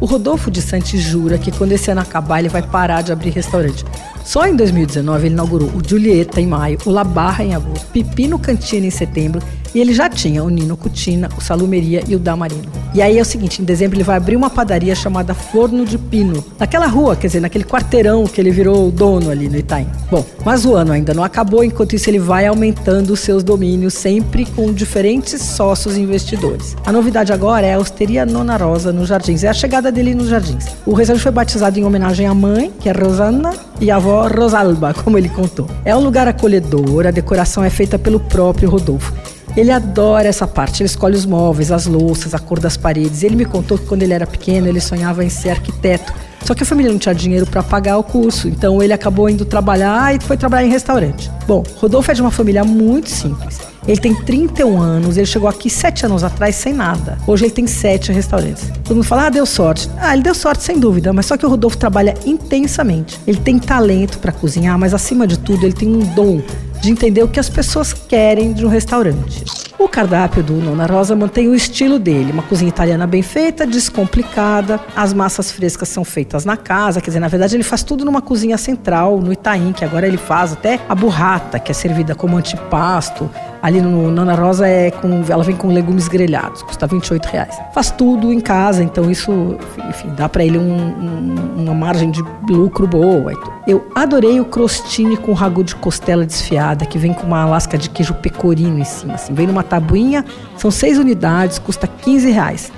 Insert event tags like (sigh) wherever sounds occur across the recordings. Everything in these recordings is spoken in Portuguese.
O Rodolfo de Santos jura que quando esse ano acabar ele vai parar de abrir restaurante. Só em 2019 ele inaugurou o Julieta em maio, o La Barra em agosto, Pipino Cantina em setembro e ele já tinha o Nino Cutina, o Salumeria e o Damarino. E aí é o seguinte, em dezembro ele vai abrir uma padaria chamada Forno de Pino, naquela rua, quer dizer, naquele quarteirão que ele virou dono ali no Itaim. Bom, mas o ano ainda não acabou, enquanto isso ele vai aumentando os seus domínios, sempre com diferentes sócios investidores. A novidade agora é a Osteria Nona Rosa nos Jardins, é a chegada dele nos Jardins. O restaurante foi batizado em homenagem à mãe, que é Rosana, e à avó Rosalba, (laughs) como ele contou. É um lugar acolhedor, a decoração é feita pelo próprio Rodolfo. Ele adora essa parte, ele escolhe os móveis, as louças, a cor das paredes. Ele me contou que quando ele era pequeno ele sonhava em ser arquiteto. Só que a família não tinha dinheiro para pagar o curso, então ele acabou indo trabalhar e foi trabalhar em restaurante. Bom, Rodolfo é de uma família muito simples. Ele tem 31 anos, ele chegou aqui 7 anos atrás sem nada. Hoje ele tem 7 restaurantes. Todo mundo fala, ah, deu sorte. Ah, ele deu sorte sem dúvida, mas só que o Rodolfo trabalha intensamente. Ele tem talento para cozinhar, mas acima de tudo ele tem um dom de entender o que as pessoas querem de um restaurante. O cardápio do Nona Rosa mantém o estilo dele, uma cozinha italiana bem feita, descomplicada, as massas frescas são feitas na casa, quer dizer, na verdade ele faz tudo numa cozinha central, no Itaim, que agora ele faz até a burrata, que é servida como antipasto, Ali no Nona Rosa é com, ela vem com legumes grelhados, custa 28 reais. Faz tudo em casa, então isso, enfim, dá para ele um, um, uma margem de lucro boa. Eu adorei o crostini com ragu de costela desfiada, que vem com uma lasca de queijo pecorino em cima. Assim. Vem numa tabuinha, são seis unidades, custa 15 reais.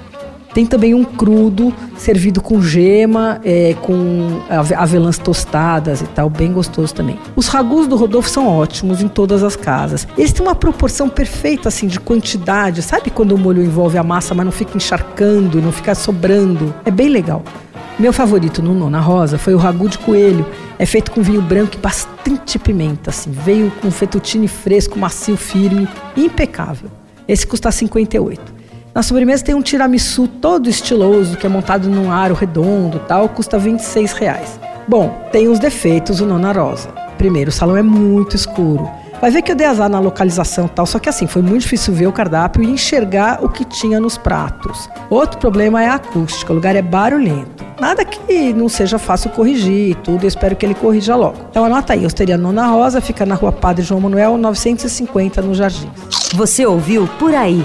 Tem também um crudo, servido com gema, é, com avelãs tostadas e tal, bem gostoso também. Os ragus do Rodolfo são ótimos em todas as casas. Eles têm uma proporção perfeita, assim, de quantidade. Sabe quando o molho envolve a massa, mas não fica encharcando, não fica sobrando? É bem legal. Meu favorito no Nona Rosa foi o ragu de coelho. É feito com vinho branco e bastante pimenta, assim. Veio com fettuccine fresco, macio, firme, impecável. Esse custa 58. Na sobremesa tem um tiramisu todo estiloso, que é montado num aro redondo tal, custa 26 reais. Bom, tem uns defeitos o Nona Rosa. Primeiro, o salão é muito escuro. Vai ver que eu dei azar na localização tal, só que assim, foi muito difícil ver o cardápio e enxergar o que tinha nos pratos. Outro problema é a acústica, o lugar é barulhento. Nada que não seja fácil corrigir e tudo, eu espero que ele corrija logo. Então anota aí, Osteria Nona Rosa, fica na rua Padre João Manuel, 950, no Jardim. Você ouviu Por Aí